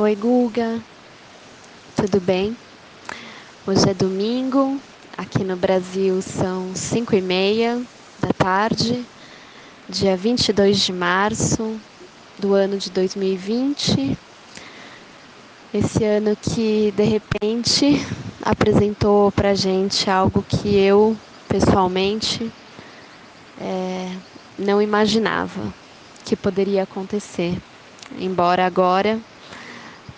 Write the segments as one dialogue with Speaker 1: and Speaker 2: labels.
Speaker 1: Oi, Guga. Tudo bem? Hoje é domingo. Aqui no Brasil são 5 e meia da tarde, dia 22 de março do ano de 2020. Esse ano que de repente apresentou pra gente algo que eu pessoalmente é, não imaginava que poderia acontecer. Embora agora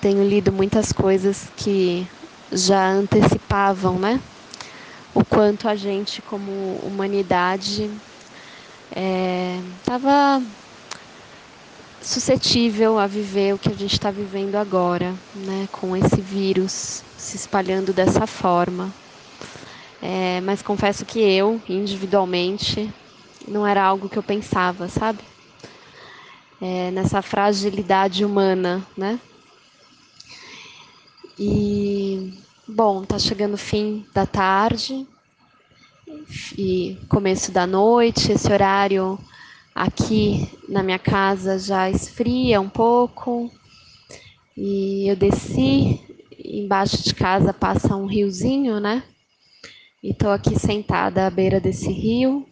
Speaker 1: tenho lido muitas coisas que já antecipavam, né? O quanto a gente, como humanidade, estava é, suscetível a viver o que a gente está vivendo agora, né? Com esse vírus se espalhando dessa forma. É, mas confesso que eu, individualmente, não era algo que eu pensava, sabe? É, nessa fragilidade humana, né? E, bom, tá chegando o fim da tarde e começo da noite. Esse horário aqui na minha casa já esfria um pouco. E eu desci, embaixo de casa passa um riozinho, né? E tô aqui sentada à beira desse rio,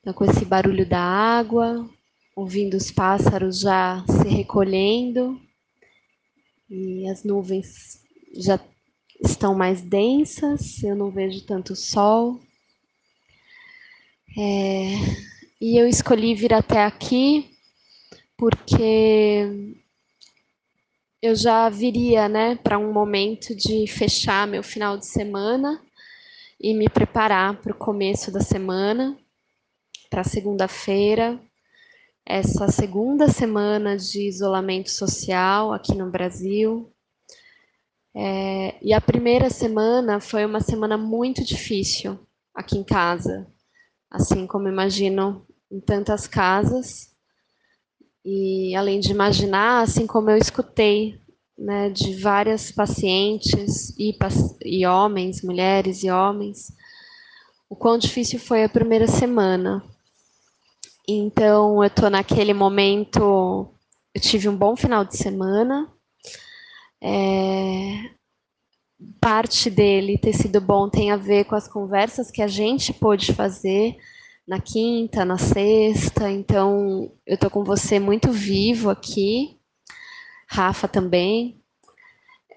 Speaker 1: então, com esse barulho da água, ouvindo os pássaros já se recolhendo e as nuvens já estão mais densas, eu não vejo tanto sol. É, e eu escolhi vir até aqui porque eu já viria né, para um momento de fechar meu final de semana e me preparar para o começo da semana, para segunda-feira, essa segunda semana de isolamento social aqui no Brasil. É, e a primeira semana foi uma semana muito difícil aqui em casa, assim como imagino em tantas casas. E além de imaginar, assim como eu escutei né, de várias pacientes e, e homens, mulheres e homens, o quão difícil foi a primeira semana. Então, eu estou naquele momento. Eu tive um bom final de semana. É, parte dele ter sido bom tem a ver com as conversas que a gente pôde fazer na quinta, na sexta. Então, eu estou com você muito vivo aqui. Rafa também.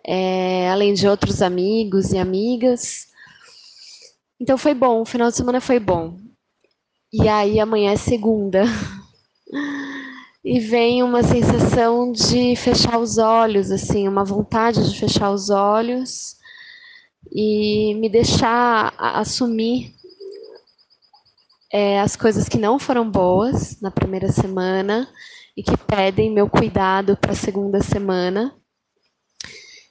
Speaker 1: É, além de outros amigos e amigas. Então foi bom, o final de semana foi bom. E aí amanhã é segunda. E vem uma sensação de fechar os olhos, assim, uma vontade de fechar os olhos e me deixar assumir é, as coisas que não foram boas na primeira semana e que pedem meu cuidado para a segunda semana.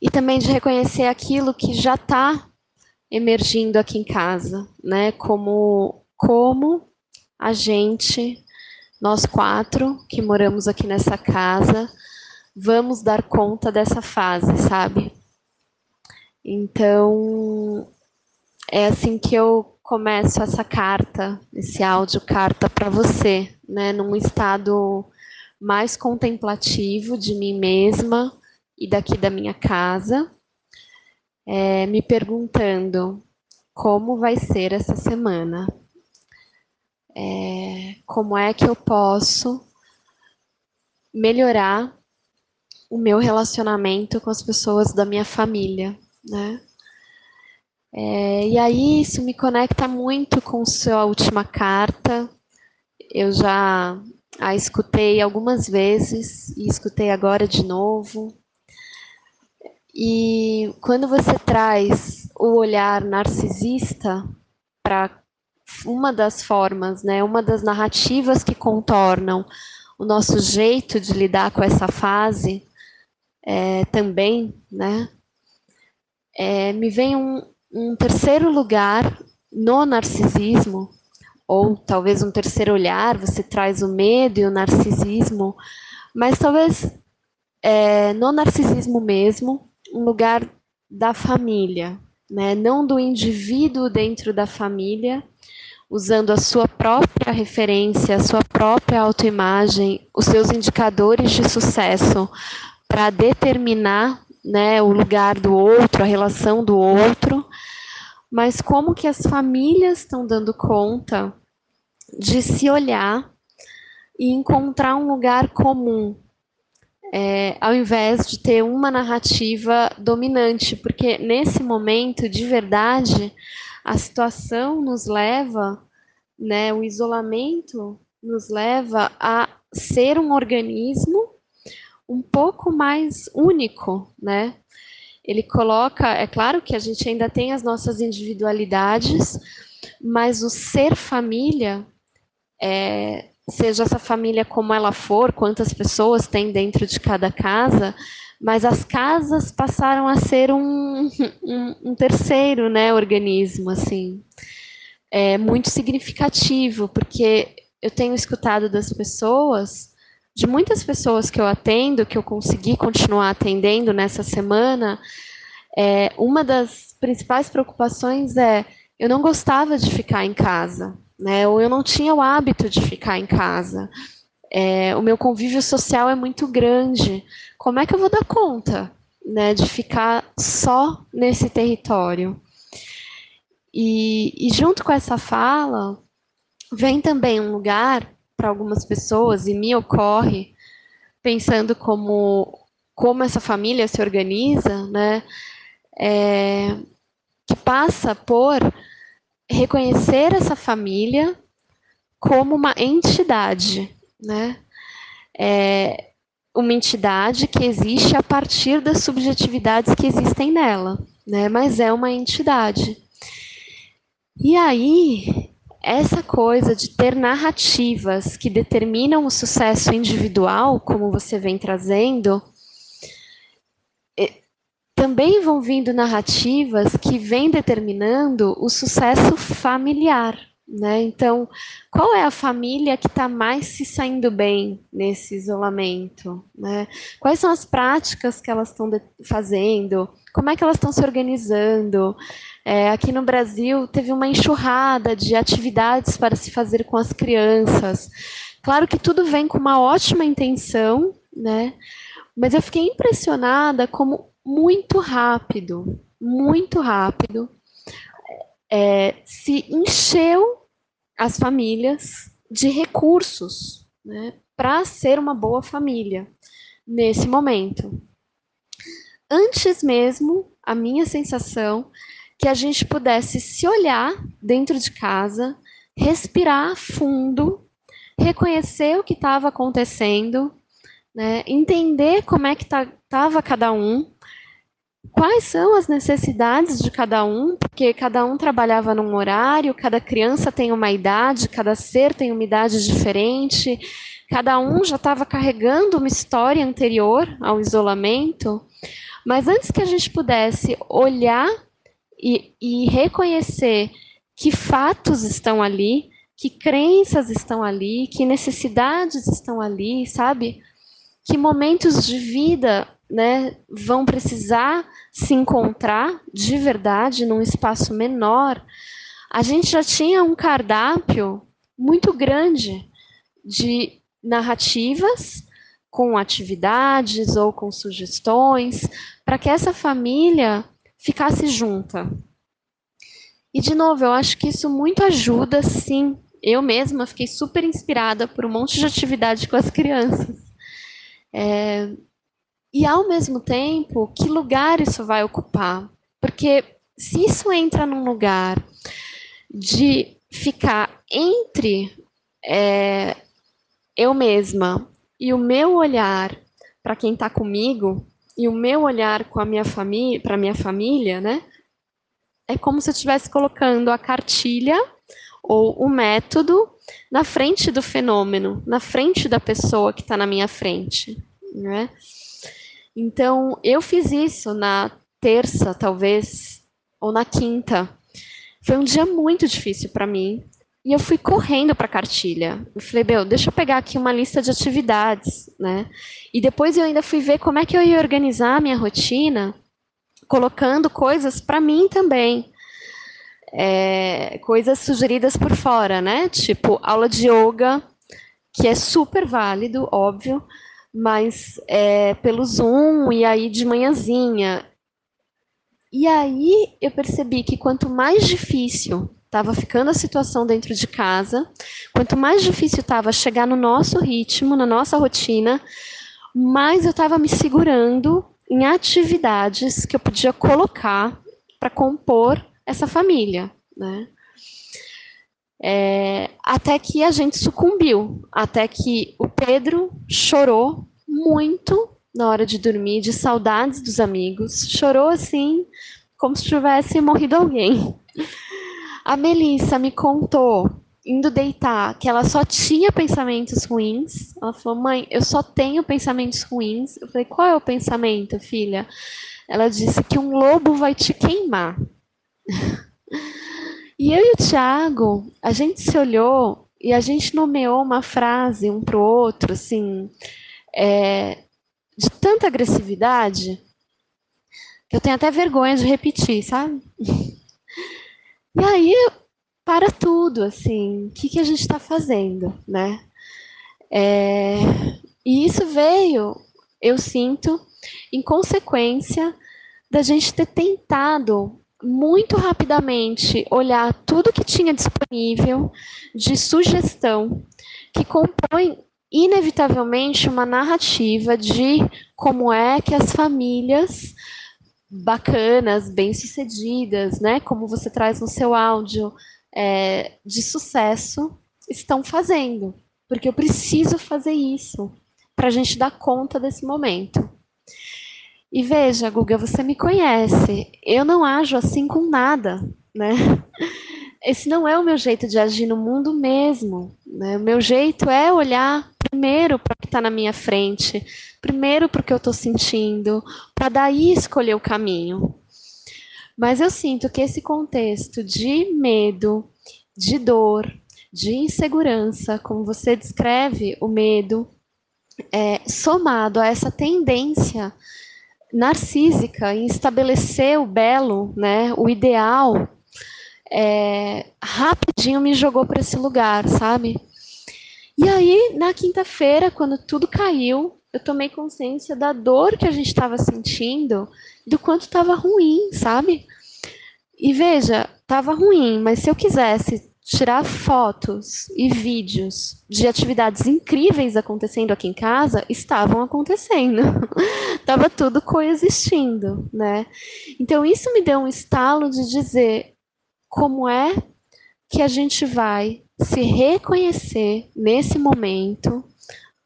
Speaker 1: E também de reconhecer aquilo que já está emergindo aqui em casa, né? Como, como a gente, nós quatro que moramos aqui nessa casa, vamos dar conta dessa fase, sabe? Então, é assim que eu começo essa carta, esse áudio carta para você, né, num estado mais contemplativo de mim mesma e daqui da minha casa, é, me perguntando como vai ser essa semana, é, como é que eu posso melhorar o meu relacionamento com as pessoas da minha família, né? É, e aí isso me conecta muito com sua última carta. Eu já a escutei algumas vezes e escutei agora de novo. E quando você traz o olhar narcisista para uma das formas, né, uma das narrativas que contornam o nosso jeito de lidar com essa fase, é, também, né, é, me vem um, um terceiro lugar no narcisismo, ou talvez um terceiro olhar, você traz o medo e o narcisismo, mas talvez é, no narcisismo mesmo, um lugar da família, né? não do indivíduo dentro da família, usando a sua própria referência, a sua própria autoimagem, os seus indicadores de sucesso para determinar né, o lugar do outro, a relação do outro, mas como que as famílias estão dando conta de se olhar e encontrar um lugar comum, é, ao invés de ter uma narrativa dominante, porque nesse momento, de verdade, a situação nos leva, né, o isolamento nos leva a ser um organismo um pouco mais único, né? Ele coloca, é claro que a gente ainda tem as nossas individualidades, mas o ser família, é, seja essa família como ela for, quantas pessoas tem dentro de cada casa, mas as casas passaram a ser um, um, um terceiro, né, organismo, assim, é muito significativo, porque eu tenho escutado das pessoas, de muitas pessoas que eu atendo, que eu consegui continuar atendendo nessa semana, é, uma das principais preocupações é eu não gostava de ficar em casa, né? Ou eu não tinha o hábito de ficar em casa. É, o meu convívio social é muito grande. Como é que eu vou dar conta, né, de ficar só nesse território? E, e junto com essa fala, vem também um lugar para algumas pessoas, e me ocorre, pensando como, como essa família se organiza, né, é, que passa por reconhecer essa família como uma entidade, né? É uma entidade que existe a partir das subjetividades que existem nela, né? Mas é uma entidade. E aí, essa coisa de ter narrativas que determinam o sucesso individual, como você vem trazendo, é, também vão vindo narrativas que vêm determinando o sucesso familiar. Né? Então, qual é a família que está mais se saindo bem nesse isolamento? Né? Quais são as práticas que elas estão fazendo? Como é que elas estão se organizando? É, aqui no Brasil teve uma enxurrada de atividades para se fazer com as crianças. Claro que tudo vem com uma ótima intenção, né? Mas eu fiquei impressionada como muito rápido, muito rápido, é, se encheu as famílias de recursos né, para ser uma boa família nesse momento. Antes mesmo, a minha sensação que a gente pudesse se olhar dentro de casa, respirar fundo, reconhecer o que estava acontecendo, né, entender como é que estava tá, cada um, quais são as necessidades de cada um, porque cada um trabalhava num horário, cada criança tem uma idade, cada ser tem uma idade diferente, cada um já estava carregando uma história anterior ao isolamento. Mas antes que a gente pudesse olhar e, e reconhecer que fatos estão ali, que crenças estão ali, que necessidades estão ali, sabe? Que momentos de vida né, vão precisar se encontrar de verdade num espaço menor, a gente já tinha um cardápio muito grande de narrativas com atividades ou com sugestões para que essa família ficasse junta. E de novo, eu acho que isso muito ajuda, sim. Eu mesma fiquei super inspirada por um monte de atividade com as crianças. É, e ao mesmo tempo, que lugar isso vai ocupar? Porque se isso entra num lugar de ficar entre é, eu mesma e o meu olhar para quem está comigo e o meu olhar com a minha família, para minha família, né? É como se eu estivesse colocando a cartilha ou o método na frente do fenômeno, na frente da pessoa que está na minha frente, né? Então, eu fiz isso na terça, talvez, ou na quinta. Foi um dia muito difícil para mim. E eu fui correndo para a cartilha. Eu falei, meu, deixa eu pegar aqui uma lista de atividades, né? E depois eu ainda fui ver como é que eu ia organizar a minha rotina, colocando coisas para mim também. É, coisas sugeridas por fora, né? Tipo, aula de yoga, que é super válido, óbvio, mas é, pelo Zoom e aí de manhãzinha. E aí eu percebi que quanto mais difícil estava ficando a situação dentro de casa, quanto mais difícil estava chegar no nosso ritmo, na nossa rotina, mais eu estava me segurando em atividades que eu podia colocar para compor essa família, né? É, até que a gente sucumbiu, até que o Pedro chorou muito na hora de dormir, de saudades dos amigos, chorou assim, como se tivesse morrido alguém. A Melissa me contou, indo deitar, que ela só tinha pensamentos ruins. Ela falou: Mãe, eu só tenho pensamentos ruins. Eu falei: Qual é o pensamento, filha? Ela disse que um lobo vai te queimar. E eu e o Tiago, a gente se olhou e a gente nomeou uma frase um para o outro, assim, é, de tanta agressividade, que eu tenho até vergonha de repetir, sabe? E aí, para tudo, assim, o que, que a gente está fazendo, né? É, e isso veio, eu sinto, em consequência da gente ter tentado muito rapidamente olhar tudo que tinha disponível de sugestão que compõe inevitavelmente uma narrativa de como é que as famílias bacanas, bem-sucedidas, né, como você traz no seu áudio, é, de sucesso, estão fazendo. Porque eu preciso fazer isso para a gente dar conta desse momento. E veja, Guga, você me conhece. Eu não ajo assim com nada, né? Esse não é o meu jeito de agir no mundo mesmo. Né? O meu jeito é olhar primeiro para o que está na minha frente, primeiro para o que eu estou sentindo, para daí escolher o caminho. Mas eu sinto que esse contexto de medo, de dor, de insegurança, como você descreve o medo, é, somado a essa tendência narcísica em estabelecer o belo, né, o ideal, é, rapidinho me jogou para esse lugar, sabe? E aí, na quinta-feira, quando tudo caiu, eu tomei consciência da dor que a gente estava sentindo, do quanto estava ruim, sabe? E veja, estava ruim, mas se eu quisesse tirar fotos e vídeos de atividades incríveis acontecendo aqui em casa, estavam acontecendo. Tava tudo coexistindo, né? Então isso me deu um estalo de dizer como é que a gente vai se reconhecer nesse momento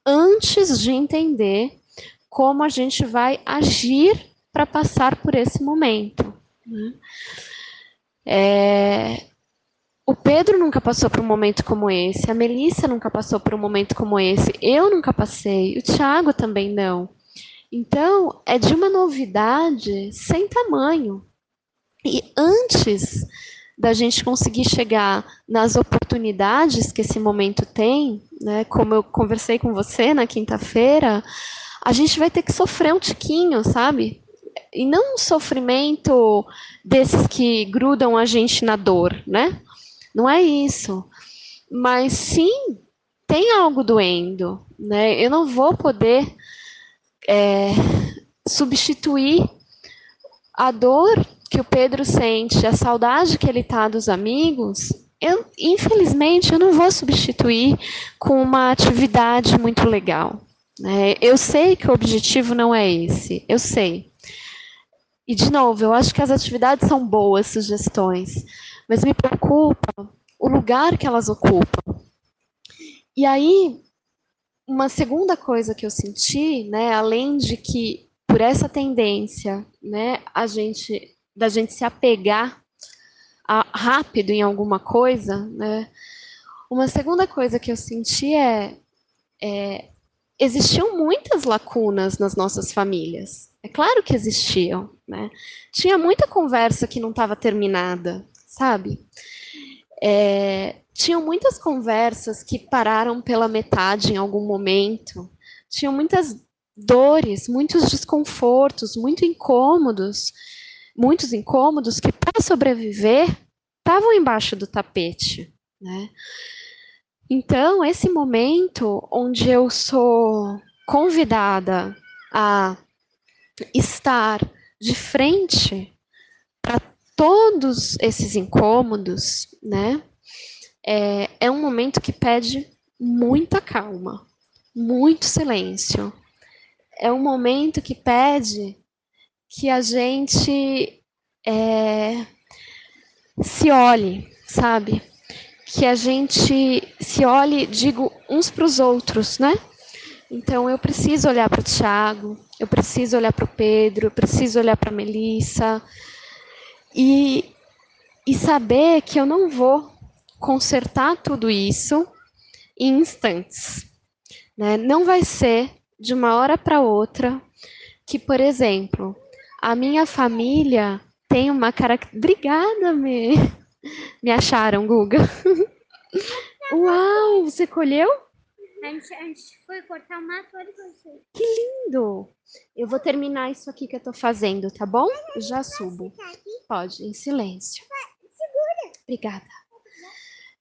Speaker 1: antes de entender como a gente vai agir para passar por esse momento. Né? É, o Pedro nunca passou por um momento como esse, a Melissa nunca passou por um momento como esse, eu nunca passei, o Thiago também não. Então, é de uma novidade sem tamanho. E antes da gente conseguir chegar nas oportunidades que esse momento tem, né, como eu conversei com você na quinta-feira, a gente vai ter que sofrer um tiquinho, sabe? E não um sofrimento desses que grudam a gente na dor, né? Não é isso. Mas sim, tem algo doendo. Né? Eu não vou poder é, substituir a dor que o Pedro sente, a saudade que ele está dos amigos. Eu, infelizmente, eu não vou substituir com uma atividade muito legal. Né? Eu sei que o objetivo não é esse, eu sei. E, de novo, eu acho que as atividades são boas sugestões, mas me preocupa o lugar que elas ocupam. E aí, uma segunda coisa que eu senti, né, além de que por essa tendência, né, a gente da gente se apegar a, rápido em alguma coisa, né, uma segunda coisa que eu senti é, é existiam muitas lacunas nas nossas famílias. É claro que existiam, né? Tinha muita conversa que não estava terminada, sabe? É, tinham muitas conversas que pararam pela metade em algum momento, tinham muitas dores, muitos desconfortos, muito incômodos, muitos incômodos que para sobreviver estavam embaixo do tapete, né? Então, esse momento onde eu sou convidada a estar de frente para todos esses incômodos, né? É, é um momento que pede muita calma, muito silêncio. É um momento que pede que a gente é, se olhe, sabe? Que a gente se olhe, digo, uns para os outros, né? Então eu preciso olhar para o Tiago, eu preciso olhar para o Pedro, eu preciso olhar para a Melissa e, e saber que eu não vou consertar tudo isso em instantes. Né? Não vai ser de uma hora para outra que, por exemplo, a minha família tem uma característica. Obrigada, me. Me acharam, Guga. Uau, você colheu?
Speaker 2: A gente, a gente foi cortar o mato olha você.
Speaker 1: Que lindo! Eu vou terminar isso aqui que eu tô fazendo, tá bom? Eu já subo. Pode, em silêncio.
Speaker 2: Segura.
Speaker 1: Obrigada.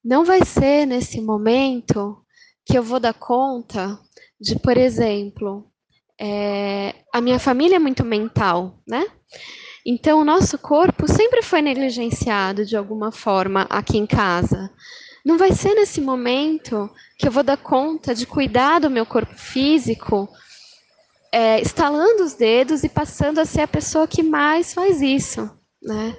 Speaker 1: Não vai ser nesse momento que eu vou dar conta de, por exemplo, é, a minha família é muito mental, né? Então, o nosso corpo sempre foi negligenciado de alguma forma aqui em casa. Não vai ser nesse momento que eu vou dar conta de cuidar do meu corpo físico, é, estalando os dedos e passando a ser a pessoa que mais faz isso. Né?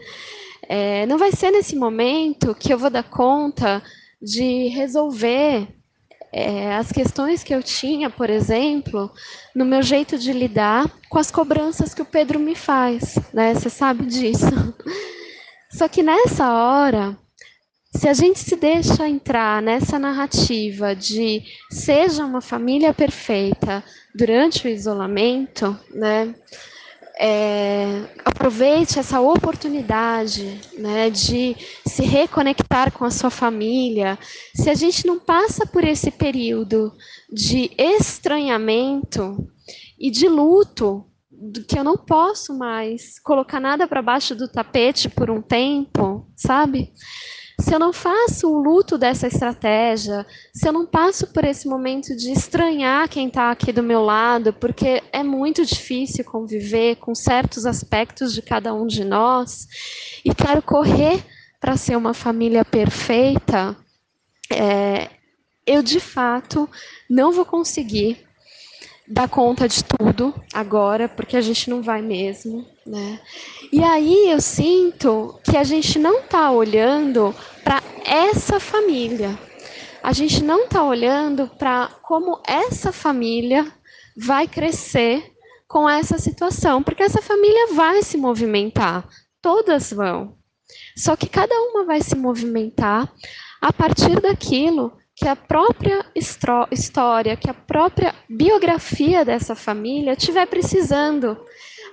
Speaker 1: É, não vai ser nesse momento que eu vou dar conta de resolver é, as questões que eu tinha, por exemplo, no meu jeito de lidar com as cobranças que o Pedro me faz, né? Você sabe disso. Só que nessa hora se a gente se deixa entrar nessa narrativa de seja uma família perfeita durante o isolamento, né? É, aproveite essa oportunidade né, de se reconectar com a sua família. Se a gente não passa por esse período de estranhamento e de luto, que eu não posso mais colocar nada para baixo do tapete por um tempo, sabe? Se eu não faço o luto dessa estratégia, se eu não passo por esse momento de estranhar quem está aqui do meu lado, porque é muito difícil conviver com certos aspectos de cada um de nós, e quero correr para ser uma família perfeita, é, eu de fato não vou conseguir dar conta de tudo agora, porque a gente não vai mesmo, né? E aí eu sinto que a gente não está olhando para essa família. A gente não está olhando para como essa família vai crescer com essa situação, porque essa família vai se movimentar, todas vão. Só que cada uma vai se movimentar a partir daquilo que a própria história, que a própria biografia dessa família estiver precisando.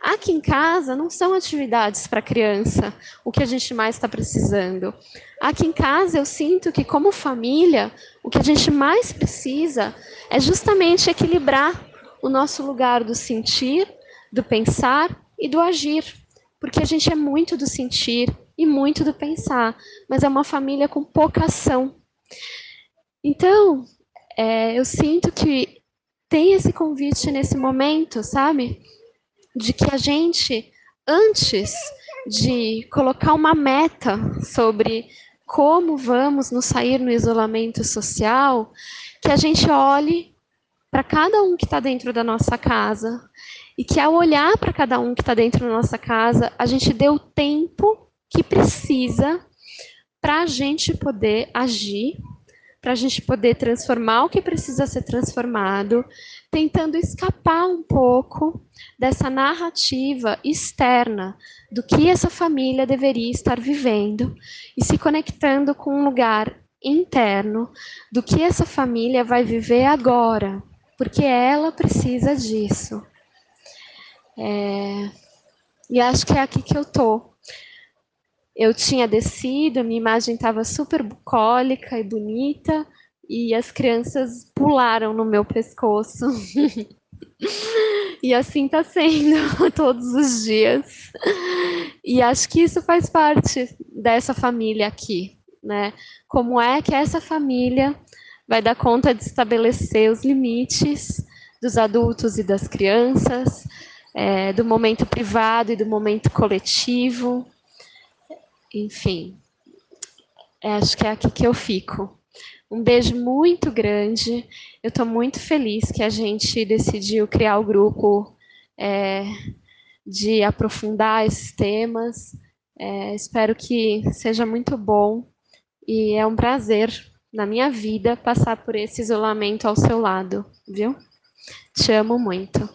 Speaker 1: Aqui em casa não são atividades para criança o que a gente mais está precisando. Aqui em casa eu sinto que, como família, o que a gente mais precisa é justamente equilibrar o nosso lugar do sentir, do pensar e do agir. Porque a gente é muito do sentir e muito do pensar, mas é uma família com pouca ação. Então, é, eu sinto que tem esse convite nesse momento, sabe? De que a gente, antes de colocar uma meta sobre como vamos nos sair no isolamento social, que a gente olhe para cada um que está dentro da nossa casa e que ao olhar para cada um que está dentro da nossa casa, a gente dê o tempo que precisa para a gente poder agir para a gente poder transformar o que precisa ser transformado, tentando escapar um pouco dessa narrativa externa do que essa família deveria estar vivendo e se conectando com um lugar interno do que essa família vai viver agora, porque ela precisa disso. É... E acho que é aqui que eu tô eu tinha descido, minha imagem estava super bucólica e bonita, e as crianças pularam no meu pescoço. e assim está sendo todos os dias. E acho que isso faz parte dessa família aqui, né? Como é que essa família vai dar conta de estabelecer os limites dos adultos e das crianças, é, do momento privado e do momento coletivo. Enfim, é, acho que é aqui que eu fico. Um beijo muito grande. Eu estou muito feliz que a gente decidiu criar o grupo é, de aprofundar esses temas. É, espero que seja muito bom e é um prazer na minha vida passar por esse isolamento ao seu lado, viu? Te amo muito.